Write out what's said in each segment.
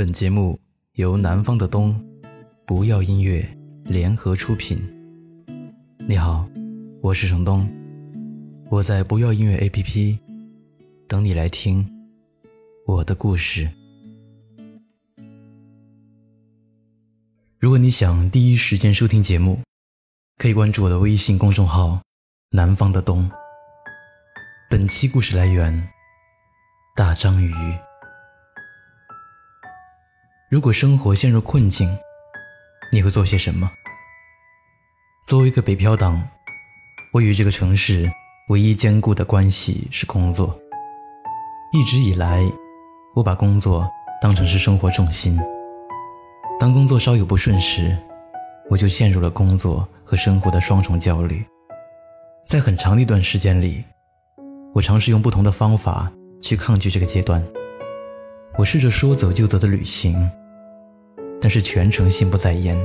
本节目由南方的冬不要音乐联合出品。你好，我是程东，我在不要音乐 APP 等你来听我的故事。如果你想第一时间收听节目，可以关注我的微信公众号“南方的冬”。本期故事来源：大章鱼。如果生活陷入困境，你会做些什么？作为一个北漂党，我与这个城市唯一坚固的关系是工作。一直以来，我把工作当成是生活重心。当工作稍有不顺时，我就陷入了工作和生活的双重焦虑。在很长的一段时间里，我尝试用不同的方法去抗拒这个阶段。我试着说走就走的旅行。但是全程心不在焉。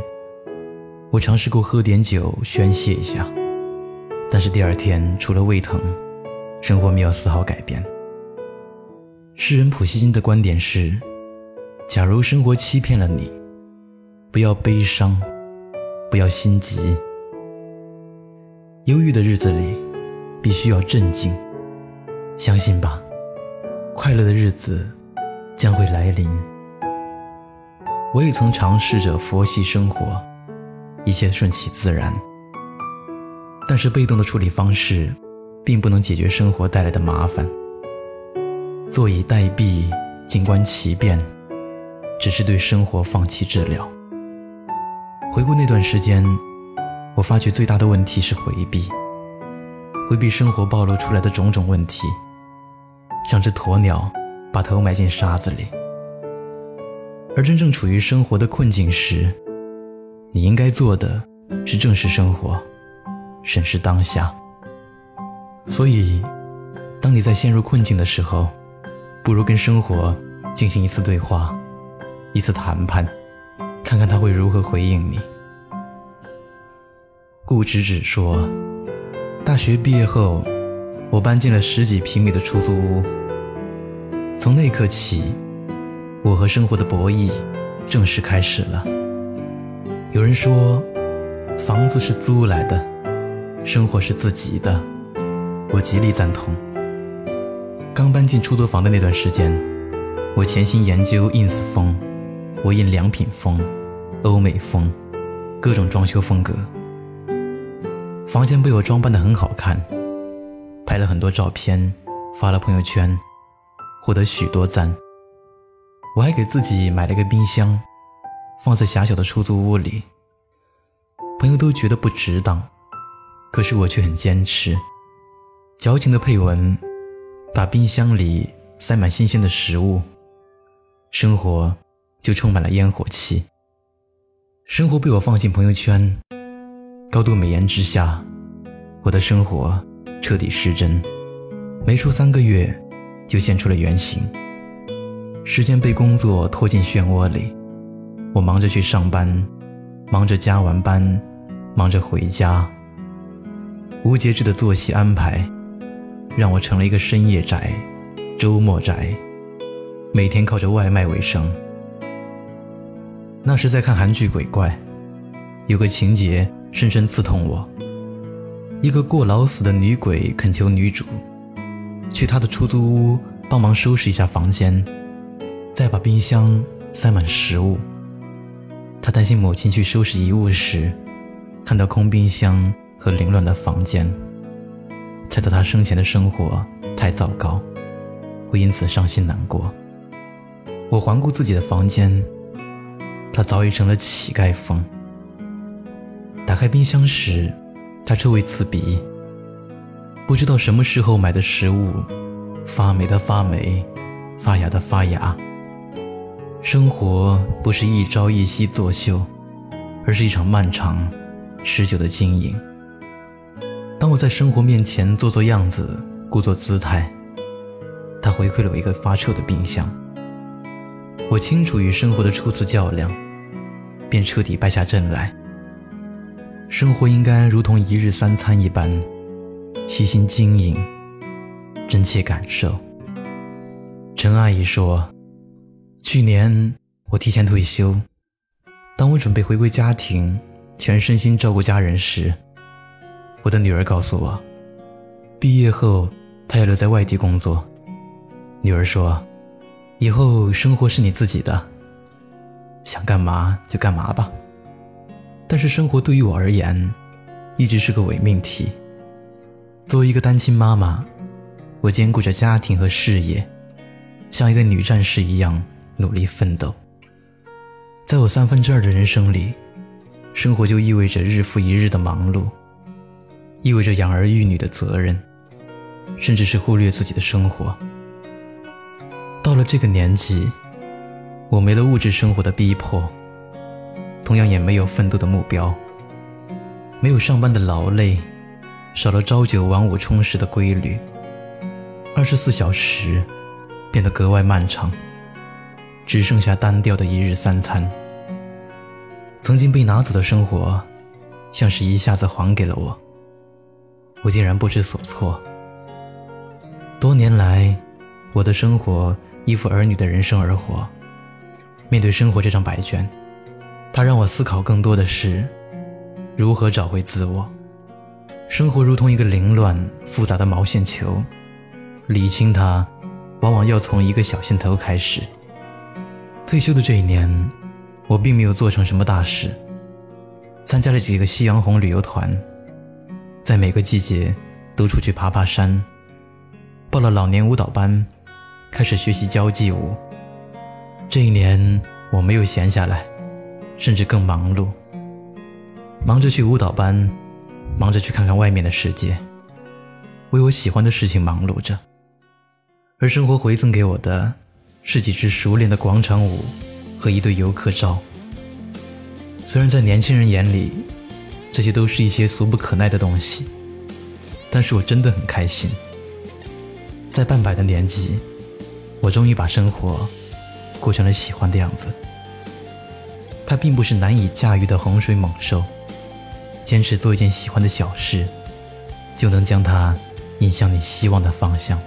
我尝试过喝点酒宣泄一下，但是第二天除了胃疼，生活没有丝毫改变。诗人普希金的观点是：假如生活欺骗了你，不要悲伤，不要心急。忧郁的日子里，必须要镇静。相信吧，快乐的日子将会来临。我也曾尝试着佛系生活，一切顺其自然。但是被动的处理方式，并不能解决生活带来的麻烦。坐以待毙，静观其变，只是对生活放弃治疗。回顾那段时间，我发觉最大的问题是回避，回避生活暴露出来的种种问题，像只鸵鸟把头埋进沙子里。而真正处于生活的困境时，你应该做的是正视生活，审视当下。所以，当你在陷入困境的时候，不如跟生活进行一次对话，一次谈判，看看他会如何回应你。顾芷芷说：“大学毕业后，我搬进了十几平米的出租屋。从那刻起。”我和生活的博弈正式开始了。有人说，房子是租来的，生活是自己的，我极力赞同。刚搬进出租房的那段时间，我潜心研究 ins 风、我印良品风、欧美风，各种装修风格。房间被我装扮得很好看，拍了很多照片，发了朋友圈，获得许多赞。我还给自己买了个冰箱，放在狭小的出租屋里。朋友都觉得不值当，可是我却很坚持。矫情的配文，把冰箱里塞满新鲜的食物，生活就充满了烟火气。生活被我放进朋友圈，高度美颜之下，我的生活彻底失真，没出三个月就现出了原形。时间被工作拖进漩涡里，我忙着去上班，忙着加完班，忙着回家。无节制的作息安排，让我成了一个深夜宅、周末宅，每天靠着外卖为生。那时在看韩剧《鬼怪》，有个情节深深刺痛我：一个过劳死的女鬼恳求女主，去她的出租屋帮忙收拾一下房间。再把冰箱塞满食物。他担心母亲去收拾遗物时，看到空冰箱和凌乱的房间，猜到他生前的生活太糟糕，会因此伤心难过。我环顾自己的房间，他早已成了乞丐风。打开冰箱时，他臭味刺鼻。不知道什么时候买的食物，发霉的发霉，发芽的发芽。生活不是一朝一夕作秀，而是一场漫长、持久的经营。当我在生活面前做做样子、故作姿态，他回馈了我一个发臭的冰箱。我清楚与生活的初次较量，便彻底败下阵来。生活应该如同一日三餐一般，细心经营，真切感受。陈阿姨说。去年我提前退休。当我准备回归家庭，全身心照顾家人时，我的女儿告诉我，毕业后她要留在外地工作。女儿说：“以后生活是你自己的，想干嘛就干嘛吧。”但是生活对于我而言，一直是个伪命题。作为一个单亲妈妈，我兼顾着家庭和事业，像一个女战士一样努力奋斗。在我三分之二的人生里，生活就意味着日复一日的忙碌，意味着养儿育女的责任，甚至是忽略自己的生活。到了这个年纪，我没了物质生活的逼迫，同样也没有奋斗的目标，没有上班的劳累。少了朝九晚五充实的规律，二十四小时变得格外漫长，只剩下单调的一日三餐。曾经被拿走的生活，像是一下子还给了我，我竟然不知所措。多年来，我的生活依附儿女的人生而活，面对生活这张白卷，它让我思考更多的是如何找回自我。生活如同一个凌乱复杂的毛线球，理清它，往往要从一个小线头开始。退休的这一年，我并没有做成什么大事，参加了几个夕阳红旅游团，在每个季节都出去爬爬山，报了老年舞蹈班，开始学习交际舞。这一年我没有闲下来，甚至更忙碌，忙着去舞蹈班。忙着去看看外面的世界，为我喜欢的事情忙碌着，而生活回赠给我的，是几支熟练的广场舞和一对游客照。虽然在年轻人眼里，这些都是一些俗不可耐的东西，但是我真的很开心。在半百的年纪，我终于把生活过成了喜欢的样子。它并不是难以驾驭的洪水猛兽。坚持做一件喜欢的小事，就能将它引向你希望的方向。